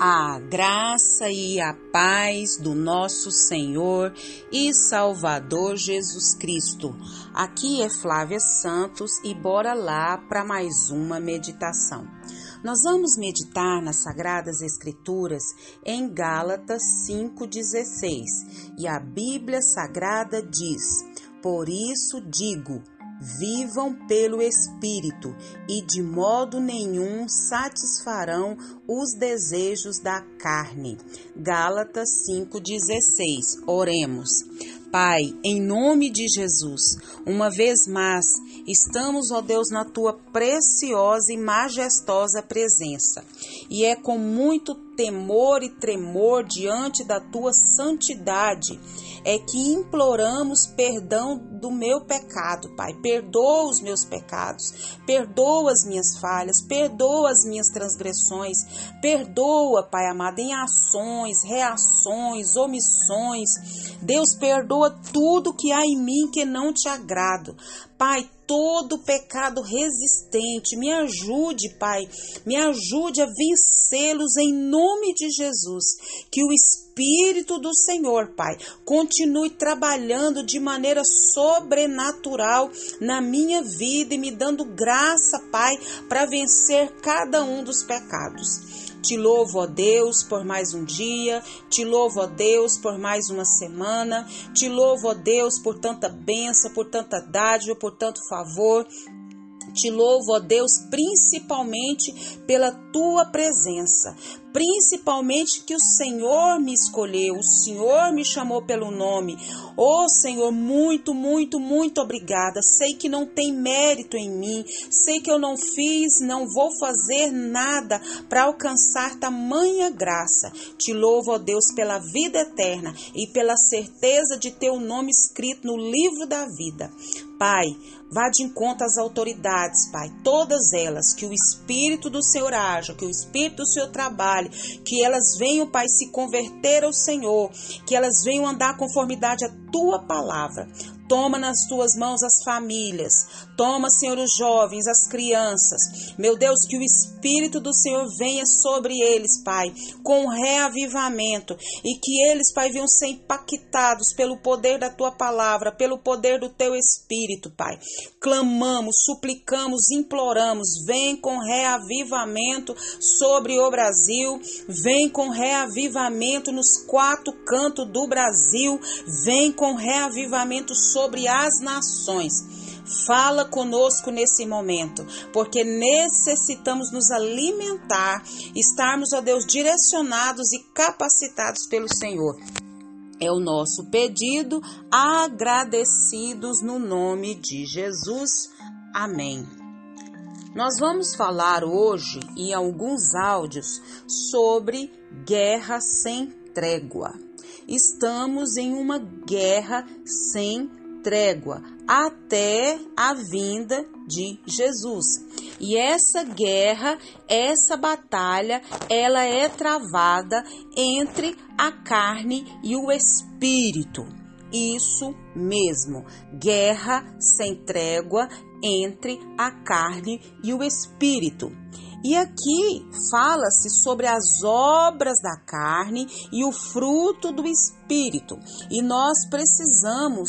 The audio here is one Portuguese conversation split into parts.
A graça e a paz do nosso Senhor e Salvador Jesus Cristo. Aqui é Flávia Santos e bora lá para mais uma meditação. Nós vamos meditar nas Sagradas Escrituras em Gálatas 5,16 e a Bíblia Sagrada diz: Por isso digo, vivam pelo Espírito e de modo nenhum satisfarão os desejos da carne. Gálatas 5,16. Oremos. Pai, em nome de Jesus, uma vez mais, estamos, ó Deus, na tua preciosa e majestosa presença. E é com muito temor e tremor diante da tua santidade é que imploramos perdão do meu pecado, Pai. Perdoa os meus pecados, perdoa as minhas falhas, perdoa as minhas transgressões, perdoa, Pai amado, em ações, reações, omissões. Deus, perdoa tudo que há em mim que não te agrado. Pai, todo pecado resistente. Me ajude, Pai, me ajude a vencê-los em nome de Jesus. Que o Espírito do Senhor, Pai, continue trabalhando de maneira sobrenatural na minha vida e me dando graça, Pai, para vencer cada um dos pecados. Te louvo, ó Deus, por mais um dia. Te louvo, ó Deus, por mais uma semana. Te louvo, ó Deus, por tanta bênção, por tanta dádiva, por tanto favor. Te louvo, ó Deus, principalmente pela tua presença, principalmente que o Senhor me escolheu, o Senhor me chamou pelo nome. Oh Senhor, muito, muito, muito obrigada. Sei que não tem mérito em mim, sei que eu não fiz, não vou fazer nada para alcançar tamanha graça. Te louvo, ó Deus, pela vida eterna e pela certeza de ter o nome escrito no livro da vida. Pai, vá de encontro às autoridades, Pai, todas elas, que o Espírito do Senhor haja, que o Espírito do Senhor trabalhe, que elas venham, Pai, se converter ao Senhor, que elas venham andar conformidade à tua palavra. Toma nas tuas mãos as famílias. Toma, Senhor, os jovens, as crianças. Meu Deus, que o Espírito do Senhor venha sobre eles, Pai, com reavivamento. E que eles, Pai, venham ser impactados pelo poder da tua palavra, pelo poder do teu Espírito, Pai. Clamamos, suplicamos, imploramos. Vem com reavivamento sobre o Brasil. Vem com reavivamento nos quatro cantos do Brasil. Vem com reavivamento sobre sobre as nações. Fala conosco nesse momento, porque necessitamos nos alimentar, estarmos, ó Deus, direcionados e capacitados pelo Senhor. É o nosso pedido, agradecidos no nome de Jesus. Amém. Nós vamos falar hoje em alguns áudios sobre guerra sem trégua. Estamos em uma guerra sem trégua trégua até a vinda de Jesus. E essa guerra, essa batalha, ela é travada entre a carne e o espírito. Isso mesmo, guerra sem trégua entre a carne e o espírito. E aqui fala-se sobre as obras da carne e o fruto do espírito. E nós precisamos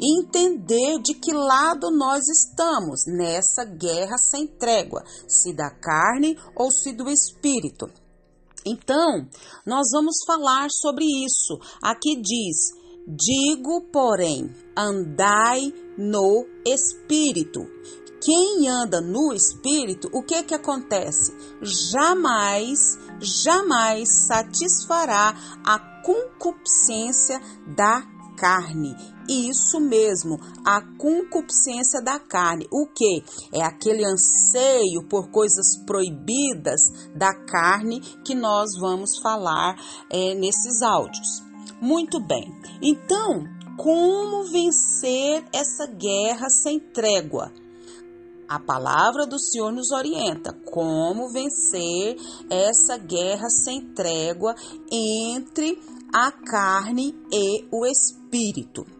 entender de que lado nós estamos nessa guerra sem trégua, se da carne ou se do espírito. Então, nós vamos falar sobre isso. Aqui diz: Digo, porém, andai no espírito. Quem anda no espírito, o que que acontece? Jamais, jamais satisfará a concupiscência da carne. Isso mesmo, a concupiscência da carne. O que? É aquele anseio por coisas proibidas da carne que nós vamos falar é, nesses áudios. Muito bem. Então, como vencer essa guerra sem trégua? A palavra do Senhor nos orienta como vencer essa guerra sem trégua entre a carne e o espírito.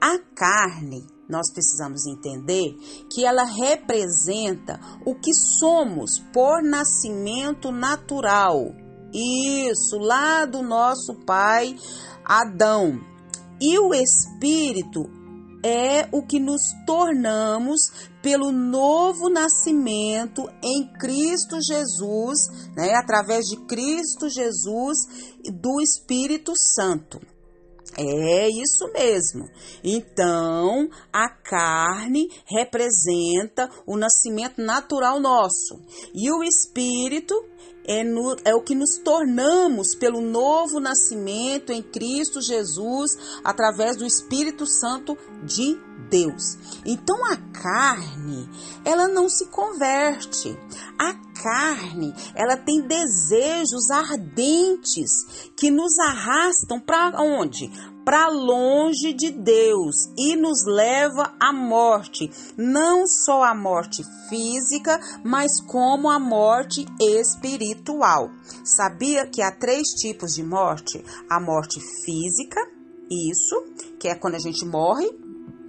A carne, nós precisamos entender que ela representa o que somos por nascimento natural. Isso, lá do nosso pai Adão. E o espírito é o que nos tornamos pelo novo nascimento em Cristo Jesus, né, através de Cristo Jesus do Espírito Santo. É isso mesmo. Então, a carne representa o nascimento natural nosso e o espírito é, no, é, o que nos tornamos pelo novo nascimento em Cristo Jesus através do Espírito Santo de Deus. Então a carne, ela não se converte. A carne, ela tem desejos ardentes que nos arrastam para onde? Para longe de Deus e nos leva à morte, não só a morte física, mas como a morte espiritual. Sabia que há três tipos de morte? A morte física, isso, que é quando a gente morre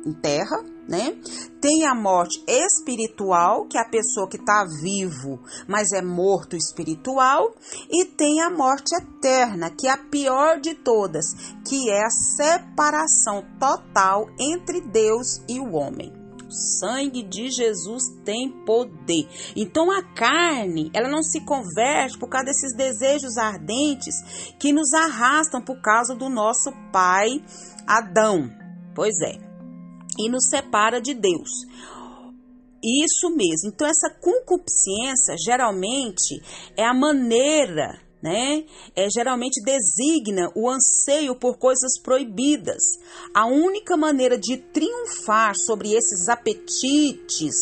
em terra, né? Tem a morte espiritual, que é a pessoa que está vivo, mas é morto espiritual, e tem a morte eterna, que é a pior de todas, que é a separação total entre Deus e o homem. O sangue de Jesus tem poder. Então a carne, ela não se converte por causa desses desejos ardentes que nos arrastam por causa do nosso pai Adão. Pois é e nos separa de Deus. Isso mesmo. Então, essa concupiscência geralmente é a maneira, né? É, geralmente designa o anseio por coisas proibidas. A única maneira de triunfar sobre esses apetites,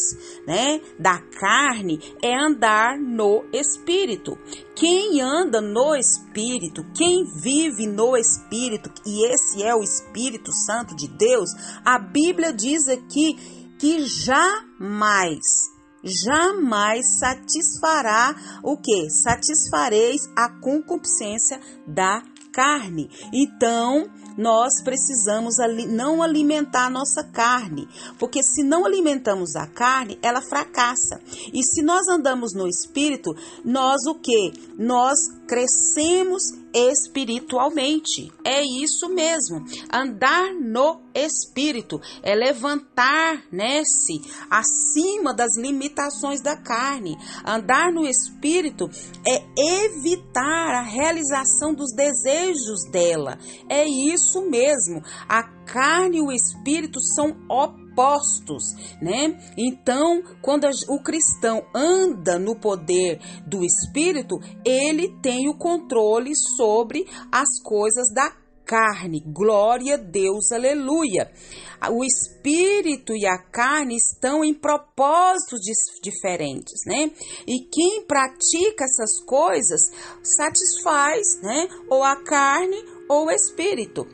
né, da carne é andar no espírito. Quem anda no Espírito, quem vive no Espírito, e esse é o Espírito Santo de Deus, a Bíblia diz aqui que jamais, jamais satisfará o que? Satisfareis a concupiscência da carne. Então, nós precisamos não alimentar a nossa carne, porque se não alimentamos a carne, ela fracassa. E se nós andamos no espírito, nós o que? Nós crescemos espiritualmente. É isso mesmo. Andar no espírito é levantar, né-se acima das limitações da carne. Andar no espírito é evitar a realização dos desejos dela. É isso mesmo. A carne e o espírito são opostos opostos, né? Então, quando o cristão anda no poder do Espírito, ele tem o controle sobre as coisas da carne. Glória a Deus, aleluia. O espírito e a carne estão em propósitos diferentes, né? E quem pratica essas coisas satisfaz, né? Ou a carne ou o espírito.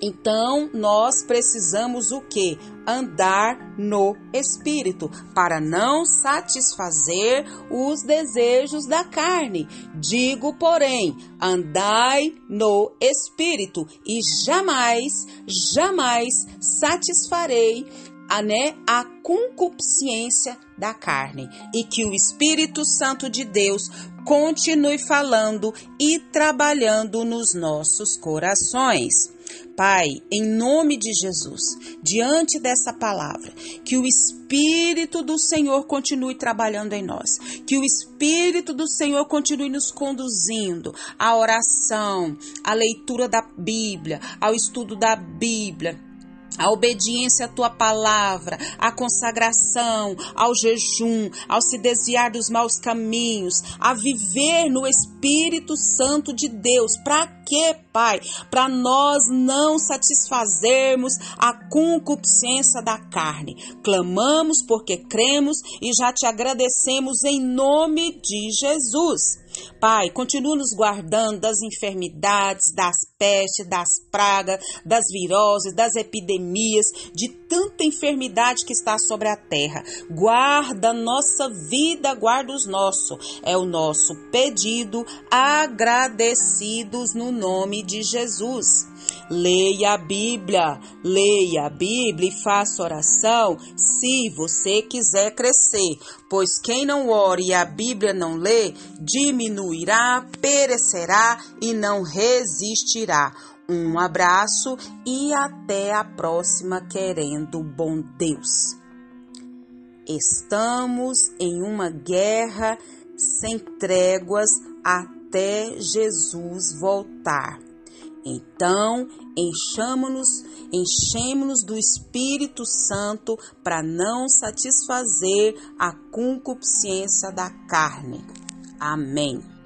Então, nós precisamos o que? Andar no espírito, para não satisfazer os desejos da carne. Digo, porém, andai no espírito e jamais, jamais satisfarei a, né, a concupiscência da carne e que o Espírito Santo de Deus continue falando e trabalhando nos nossos corações. Pai, em nome de Jesus, diante dessa palavra, que o Espírito do Senhor continue trabalhando em nós, que o Espírito do Senhor continue nos conduzindo à oração, à leitura da Bíblia, ao estudo da Bíblia a obediência à tua palavra, a consagração, ao jejum, ao se desviar dos maus caminhos, a viver no Espírito Santo de Deus. Para quê, Pai? Para nós não satisfazermos a concupiscência da carne. Clamamos porque cremos e já te agradecemos em nome de Jesus. Pai, continua nos guardando das enfermidades, das pestes, das pragas, das viroses, das epidemias, de tanta enfermidade que está sobre a terra. Guarda nossa vida, guarda os nossos. É o nosso pedido, agradecidos no nome de Jesus. Leia a Bíblia, leia a Bíblia e faça oração se você quiser crescer, pois quem não ore e a Bíblia não lê, diminuirá, perecerá e não resistirá. Um abraço e até a próxima, querendo bom Deus. Estamos em uma guerra sem tréguas até Jesus voltar. Então, enchamos-nos, enchemos-nos do Espírito Santo para não satisfazer a concupiscência da carne. Amém.